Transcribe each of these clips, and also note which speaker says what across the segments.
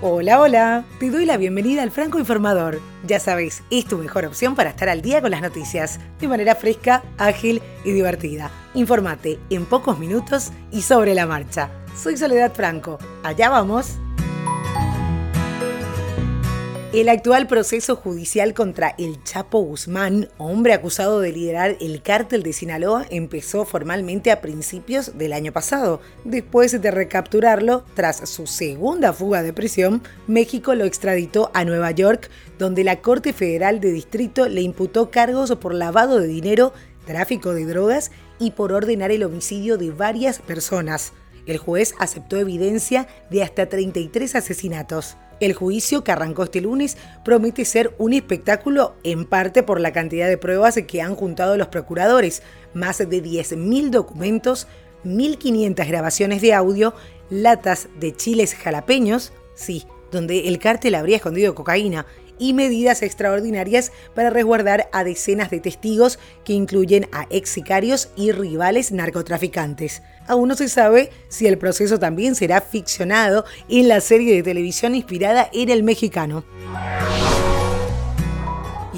Speaker 1: Hola, hola, te doy la bienvenida al Franco Informador. Ya sabes, es tu mejor opción para estar al día con las noticias, de manera fresca, ágil y divertida. Infórmate en pocos minutos y sobre la marcha. Soy Soledad Franco, allá vamos. El actual proceso judicial contra el Chapo Guzmán, hombre acusado de liderar el cártel de Sinaloa, empezó formalmente a principios del año pasado. Después de recapturarlo, tras su segunda fuga de prisión, México lo extraditó a Nueva York, donde la Corte Federal de Distrito le imputó cargos por lavado de dinero, tráfico de drogas y por ordenar el homicidio de varias personas. El juez aceptó evidencia de hasta 33 asesinatos. El juicio que arrancó este lunes promete ser un espectáculo en parte por la cantidad de pruebas que han juntado los procuradores, más de 10.000 documentos, 1.500 grabaciones de audio, latas de chiles jalapeños, sí, donde el cártel habría escondido cocaína, y medidas extraordinarias para resguardar a decenas de testigos que incluyen a ex sicarios y rivales narcotraficantes. Aún no se sabe si el proceso también será ficcionado en la serie de televisión inspirada en el mexicano.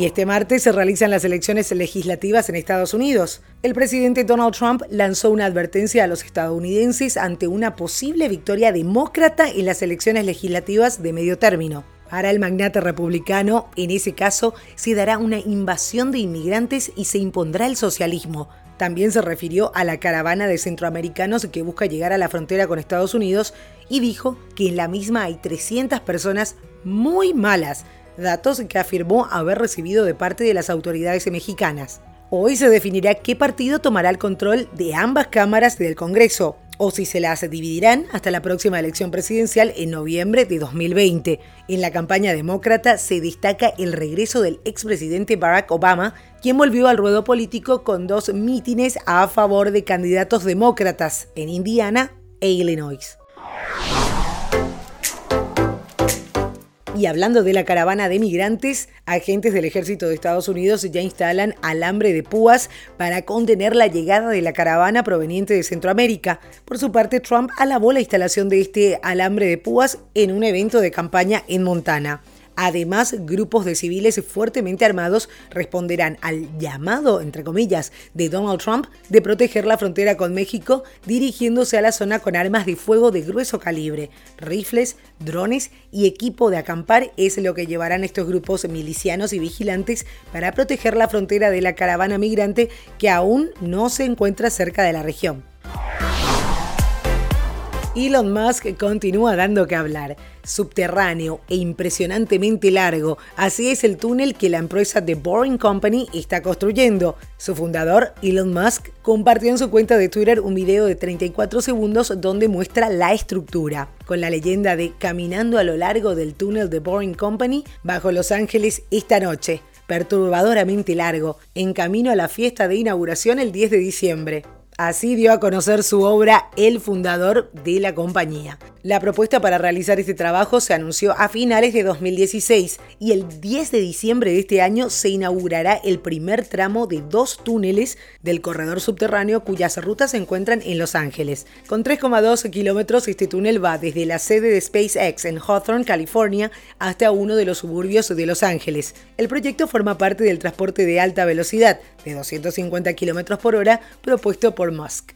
Speaker 1: Y este martes se realizan las elecciones legislativas en Estados Unidos. El presidente Donald Trump lanzó una advertencia a los estadounidenses ante una posible victoria demócrata en las elecciones legislativas de medio término. Para el magnate republicano, en ese caso, se dará una invasión de inmigrantes y se impondrá el socialismo. También se refirió a la caravana de centroamericanos que busca llegar a la frontera con Estados Unidos y dijo que en la misma hay 300 personas muy malas, datos que afirmó haber recibido de parte de las autoridades mexicanas. Hoy se definirá qué partido tomará el control de ambas cámaras del Congreso o si se las dividirán hasta la próxima elección presidencial en noviembre de 2020. En la campaña demócrata se destaca el regreso del expresidente Barack Obama, quien volvió al ruedo político con dos mítines a favor de candidatos demócratas en Indiana e Illinois. Y hablando de la caravana de migrantes, agentes del ejército de Estados Unidos ya instalan alambre de púas para contener la llegada de la caravana proveniente de Centroamérica. Por su parte, Trump alabó la instalación de este alambre de púas en un evento de campaña en Montana. Además, grupos de civiles fuertemente armados responderán al llamado, entre comillas, de Donald Trump de proteger la frontera con México, dirigiéndose a la zona con armas de fuego de grueso calibre, rifles, drones y equipo de acampar es lo que llevarán estos grupos milicianos y vigilantes para proteger la frontera de la caravana migrante que aún no se encuentra cerca de la región. Elon Musk continúa dando que hablar. Subterráneo e impresionantemente largo, así es el túnel que la empresa The Boring Company está construyendo. Su fundador, Elon Musk, compartió en su cuenta de Twitter un video de 34 segundos donde muestra la estructura, con la leyenda de Caminando a lo largo del túnel The Boring Company bajo Los Ángeles esta noche perturbadoramente largo, en camino a la fiesta de inauguración el 10 de diciembre. Así dio a conocer su obra el fundador de la compañía. La propuesta para realizar este trabajo se anunció a finales de 2016 y el 10 de diciembre de este año se inaugurará el primer tramo de dos túneles del corredor subterráneo cuyas rutas se encuentran en Los Ángeles. Con 3,2 kilómetros, este túnel va desde la sede de SpaceX en Hawthorne, California, hasta uno de los suburbios de Los Ángeles. El proyecto forma parte del transporte de alta velocidad de 250 kilómetros por hora propuesto por Musk.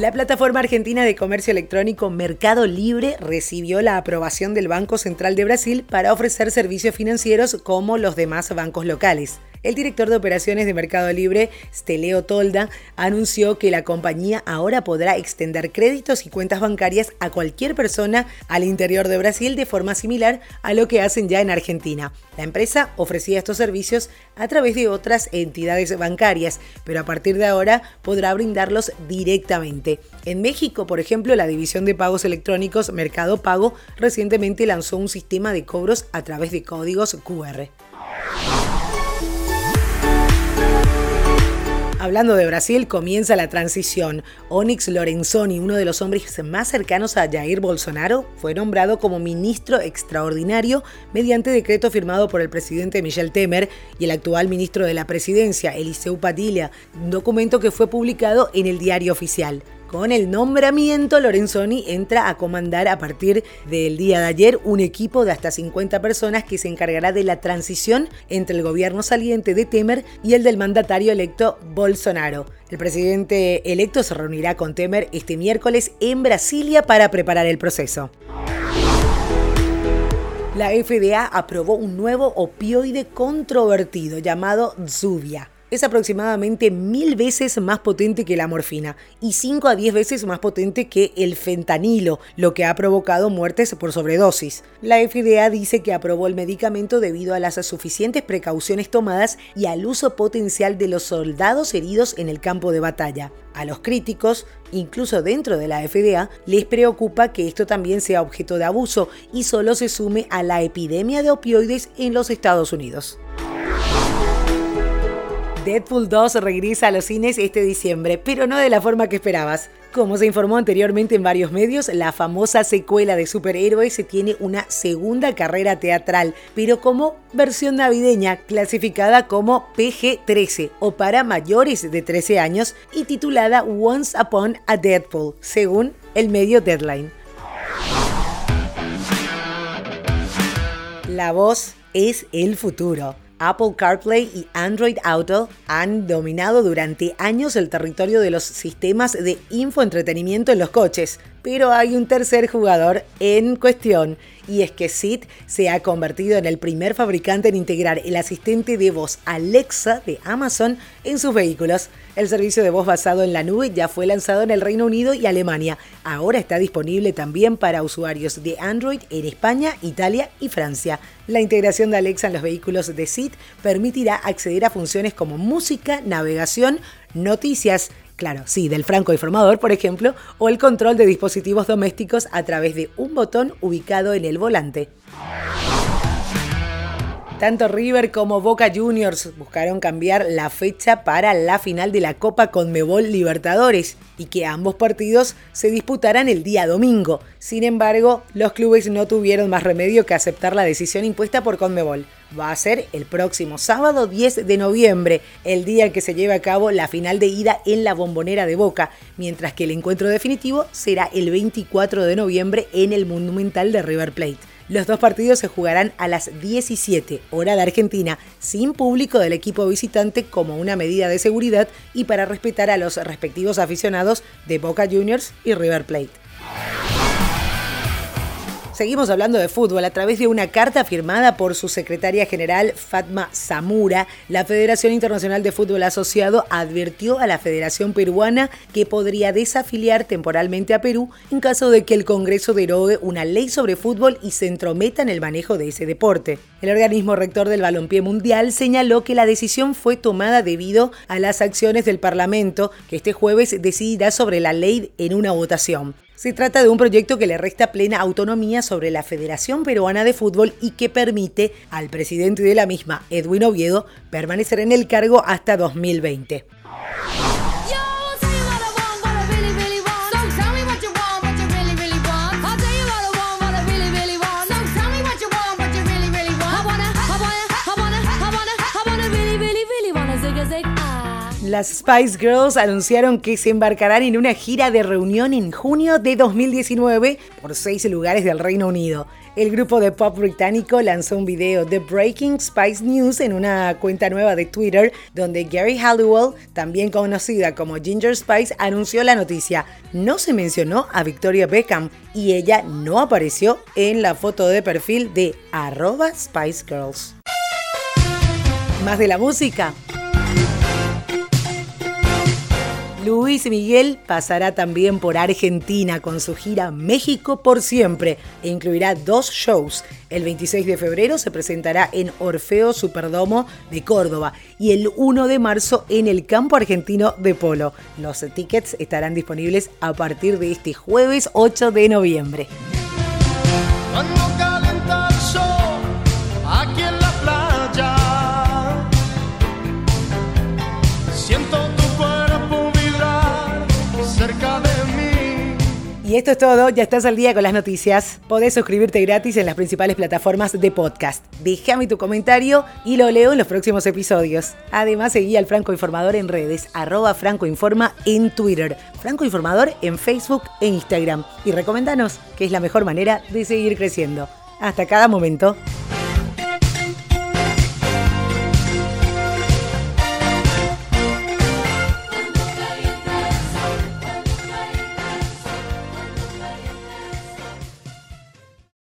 Speaker 1: La plataforma argentina de comercio electrónico Mercado Libre recibió la aprobación del Banco Central de Brasil para ofrecer servicios financieros como los demás bancos locales. El director de operaciones de Mercado Libre, Steleo Tolda, anunció que la compañía ahora podrá extender créditos y cuentas bancarias a cualquier persona al interior de Brasil de forma similar a lo que hacen ya en Argentina. La empresa ofrecía estos servicios a través de otras entidades bancarias, pero a partir de ahora podrá brindarlos directamente. En México, por ejemplo, la división de pagos electrónicos Mercado Pago recientemente lanzó un sistema de cobros a través de códigos QR. Hablando de Brasil, comienza la transición. Onyx Lorenzoni, uno de los hombres más cercanos a Jair Bolsonaro, fue nombrado como ministro extraordinario mediante decreto firmado por el presidente Michel Temer y el actual ministro de la presidencia, Eliseu Padilla, un documento que fue publicado en el diario oficial. Con el nombramiento, Lorenzoni entra a comandar a partir del día de ayer un equipo de hasta 50 personas que se encargará de la transición entre el gobierno saliente de Temer y el del mandatario electo Bolsonaro. El presidente electo se reunirá con Temer este miércoles en Brasilia para preparar el proceso. La FDA aprobó un nuevo opioide controvertido llamado Zubia es aproximadamente mil veces más potente que la morfina y 5 a 10 veces más potente que el fentanilo, lo que ha provocado muertes por sobredosis. La FDA dice que aprobó el medicamento debido a las suficientes precauciones tomadas y al uso potencial de los soldados heridos en el campo de batalla. A los críticos, incluso dentro de la FDA, les preocupa que esto también sea objeto de abuso y solo se sume a la epidemia de opioides en los Estados Unidos. Deadpool 2 regresa a los cines este diciembre, pero no de la forma que esperabas. Como se informó anteriormente en varios medios, la famosa secuela de superhéroes tiene una segunda carrera teatral, pero como versión navideña, clasificada como PG-13 o para mayores de 13 años y titulada Once Upon a Deadpool, según el medio Deadline. La voz es el futuro. Apple CarPlay y Android Auto han dominado durante años el territorio de los sistemas de infoentretenimiento en los coches, pero hay un tercer jugador en cuestión y es que Sid se ha convertido en el primer fabricante en integrar el asistente de voz Alexa de Amazon en sus vehículos. El servicio de voz basado en la nube ya fue lanzado en el Reino Unido y Alemania. Ahora está disponible también para usuarios de Android en España, Italia y Francia. La integración de Alexa en los vehículos de Sid permitirá acceder a funciones como música, navegación, noticias, Claro, sí, del franco informador, por ejemplo, o el control de dispositivos domésticos a través de un botón ubicado en el volante. Tanto River como Boca Juniors buscaron cambiar la fecha para la final de la Copa Conmebol Libertadores y que ambos partidos se disputaran el día domingo. Sin embargo, los clubes no tuvieron más remedio que aceptar la decisión impuesta por Conmebol. Va a ser el próximo sábado 10 de noviembre, el día en que se lleve a cabo la final de ida en la bombonera de Boca, mientras que el encuentro definitivo será el 24 de noviembre en el Monumental de River Plate. Los dos partidos se jugarán a las 17 hora de Argentina, sin público del equipo visitante como una medida de seguridad y para respetar a los respectivos aficionados de Boca Juniors y River Plate. Seguimos hablando de fútbol a través de una carta firmada por su secretaria general Fatma Zamura. La Federación Internacional de Fútbol Asociado advirtió a la Federación Peruana que podría desafiliar temporalmente a Perú en caso de que el Congreso derogue una ley sobre fútbol y se entrometa en el manejo de ese deporte. El organismo rector del balompié mundial señaló que la decisión fue tomada debido a las acciones del Parlamento, que este jueves decidirá sobre la ley en una votación. Se trata de un proyecto que le resta plena autonomía sobre la Federación Peruana de Fútbol y que permite al presidente de la misma, Edwin Oviedo, permanecer en el cargo hasta 2020. Las Spice Girls anunciaron que se embarcarán en una gira de reunión en junio de 2019 por seis lugares del Reino Unido. El grupo de pop británico lanzó un video de Breaking Spice News en una cuenta nueva de Twitter, donde Gary Halliwell, también conocida como Ginger Spice, anunció la noticia. No se mencionó a Victoria Beckham y ella no apareció en la foto de perfil de arroba Spice Girls. Más de la música. Luis Miguel pasará también por Argentina con su gira México por siempre e incluirá dos shows. El 26 de febrero se presentará en Orfeo Superdomo de Córdoba y el 1 de marzo en el campo argentino de Polo. Los tickets estarán disponibles a partir de este jueves 8 de noviembre. Y esto es todo, ya estás al día con las noticias. Podés suscribirte gratis en las principales plataformas de podcast. Déjame tu comentario y lo leo en los próximos episodios. Además, seguí al Franco Informador en redes, arroba Franco Informa en Twitter, Franco Informador en Facebook e Instagram. Y recomendanos que es la mejor manera de seguir creciendo. Hasta cada momento.